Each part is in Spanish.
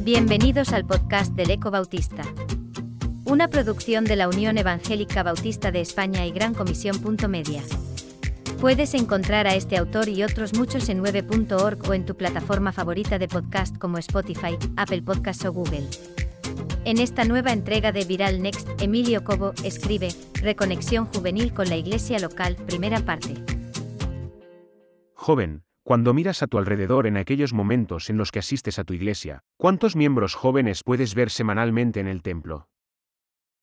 Bienvenidos al podcast del Eco Bautista. Una producción de la Unión Evangélica Bautista de España y Gran Comisión. Media. Puedes encontrar a este autor y otros muchos en 9.org o en tu plataforma favorita de podcast como Spotify, Apple Podcasts o Google. En esta nueva entrega de Viral Next, Emilio Cobo escribe, Reconexión juvenil con la iglesia local, primera parte. Joven, cuando miras a tu alrededor en aquellos momentos en los que asistes a tu iglesia, ¿cuántos miembros jóvenes puedes ver semanalmente en el templo?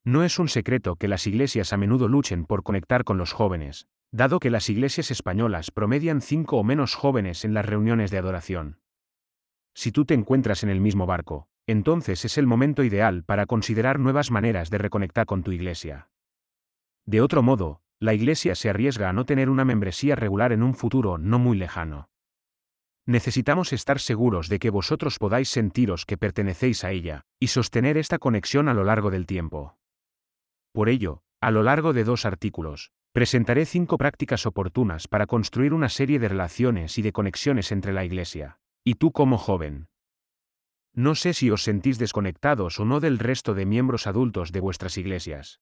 No es un secreto que las iglesias a menudo luchen por conectar con los jóvenes, dado que las iglesias españolas promedian cinco o menos jóvenes en las reuniones de adoración. Si tú te encuentras en el mismo barco, entonces es el momento ideal para considerar nuevas maneras de reconectar con tu iglesia. De otro modo, la iglesia se arriesga a no tener una membresía regular en un futuro no muy lejano. Necesitamos estar seguros de que vosotros podáis sentiros que pertenecéis a ella, y sostener esta conexión a lo largo del tiempo. Por ello, a lo largo de dos artículos, presentaré cinco prácticas oportunas para construir una serie de relaciones y de conexiones entre la Iglesia, y tú como joven. No sé si os sentís desconectados o no del resto de miembros adultos de vuestras iglesias.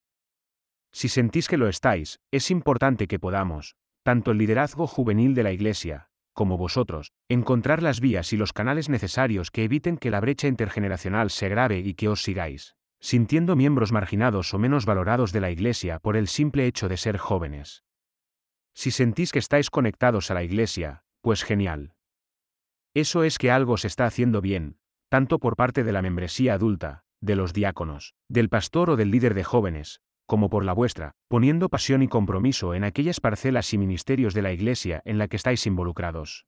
Si sentís que lo estáis, es importante que podamos, tanto el liderazgo juvenil de la Iglesia, como vosotros, encontrar las vías y los canales necesarios que eviten que la brecha intergeneracional se agrave y que os sigáis, sintiendo miembros marginados o menos valorados de la Iglesia por el simple hecho de ser jóvenes. Si sentís que estáis conectados a la Iglesia, pues genial. Eso es que algo se está haciendo bien, tanto por parte de la membresía adulta, de los diáconos, del pastor o del líder de jóvenes, como por la vuestra, poniendo pasión y compromiso en aquellas parcelas y ministerios de la Iglesia en la que estáis involucrados.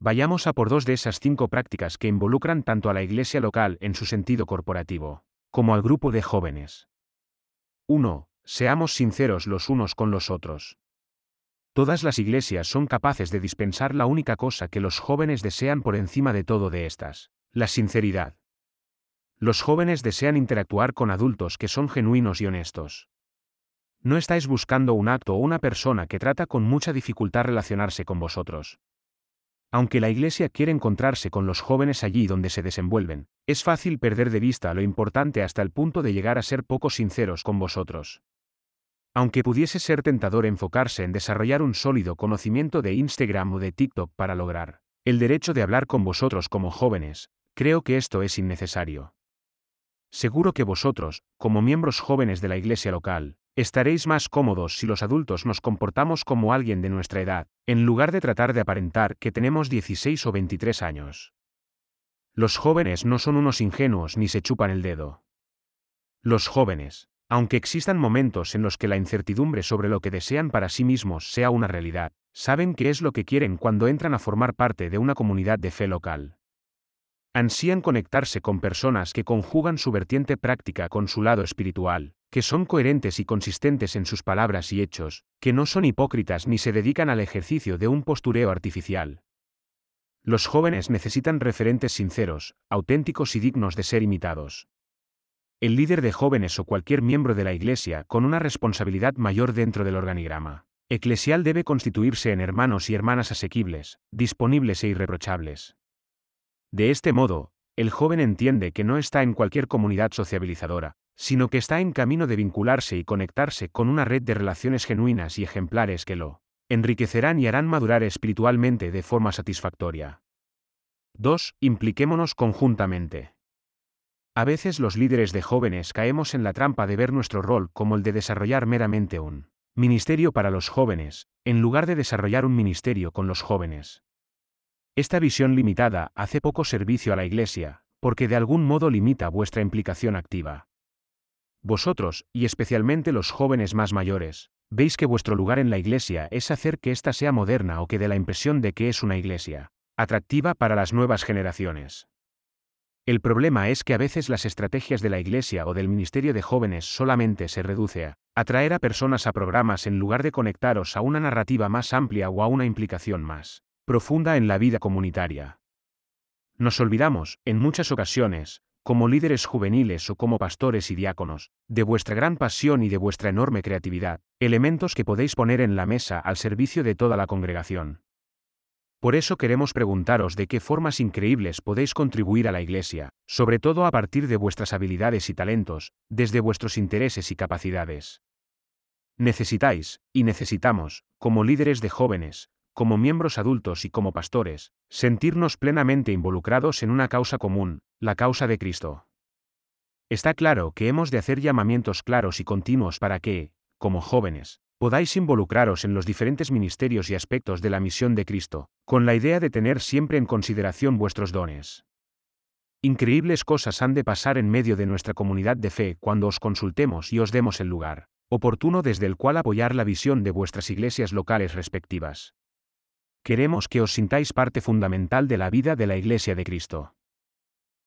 Vayamos a por dos de esas cinco prácticas que involucran tanto a la Iglesia local en su sentido corporativo, como al grupo de jóvenes. 1. Seamos sinceros los unos con los otros. Todas las iglesias son capaces de dispensar la única cosa que los jóvenes desean por encima de todo de estas, la sinceridad. Los jóvenes desean interactuar con adultos que son genuinos y honestos. No estáis buscando un acto o una persona que trata con mucha dificultad relacionarse con vosotros. Aunque la Iglesia quiere encontrarse con los jóvenes allí donde se desenvuelven, es fácil perder de vista lo importante hasta el punto de llegar a ser poco sinceros con vosotros. Aunque pudiese ser tentador enfocarse en desarrollar un sólido conocimiento de Instagram o de TikTok para lograr el derecho de hablar con vosotros como jóvenes, creo que esto es innecesario. Seguro que vosotros, como miembros jóvenes de la iglesia local, estaréis más cómodos si los adultos nos comportamos como alguien de nuestra edad, en lugar de tratar de aparentar que tenemos 16 o 23 años. Los jóvenes no son unos ingenuos ni se chupan el dedo. Los jóvenes, aunque existan momentos en los que la incertidumbre sobre lo que desean para sí mismos sea una realidad, saben qué es lo que quieren cuando entran a formar parte de una comunidad de fe local ansían conectarse con personas que conjugan su vertiente práctica con su lado espiritual, que son coherentes y consistentes en sus palabras y hechos, que no son hipócritas ni se dedican al ejercicio de un postureo artificial. Los jóvenes necesitan referentes sinceros, auténticos y dignos de ser imitados. El líder de jóvenes o cualquier miembro de la Iglesia con una responsabilidad mayor dentro del organigrama eclesial debe constituirse en hermanos y hermanas asequibles, disponibles e irreprochables. De este modo, el joven entiende que no está en cualquier comunidad sociabilizadora, sino que está en camino de vincularse y conectarse con una red de relaciones genuinas y ejemplares que lo enriquecerán y harán madurar espiritualmente de forma satisfactoria. 2. Impliquémonos conjuntamente. A veces los líderes de jóvenes caemos en la trampa de ver nuestro rol como el de desarrollar meramente un ministerio para los jóvenes, en lugar de desarrollar un ministerio con los jóvenes. Esta visión limitada hace poco servicio a la Iglesia, porque de algún modo limita vuestra implicación activa. Vosotros, y especialmente los jóvenes más mayores, veis que vuestro lugar en la Iglesia es hacer que ésta sea moderna o que dé la impresión de que es una Iglesia atractiva para las nuevas generaciones. El problema es que a veces las estrategias de la Iglesia o del Ministerio de Jóvenes solamente se reduce a atraer a personas a programas en lugar de conectaros a una narrativa más amplia o a una implicación más profunda en la vida comunitaria. Nos olvidamos, en muchas ocasiones, como líderes juveniles o como pastores y diáconos, de vuestra gran pasión y de vuestra enorme creatividad, elementos que podéis poner en la mesa al servicio de toda la congregación. Por eso queremos preguntaros de qué formas increíbles podéis contribuir a la Iglesia, sobre todo a partir de vuestras habilidades y talentos, desde vuestros intereses y capacidades. Necesitáis, y necesitamos, como líderes de jóvenes, como miembros adultos y como pastores, sentirnos plenamente involucrados en una causa común, la causa de Cristo. Está claro que hemos de hacer llamamientos claros y continuos para que, como jóvenes, podáis involucraros en los diferentes ministerios y aspectos de la misión de Cristo, con la idea de tener siempre en consideración vuestros dones. Increíbles cosas han de pasar en medio de nuestra comunidad de fe cuando os consultemos y os demos el lugar oportuno desde el cual apoyar la visión de vuestras iglesias locales respectivas. Queremos que os sintáis parte fundamental de la vida de la Iglesia de Cristo.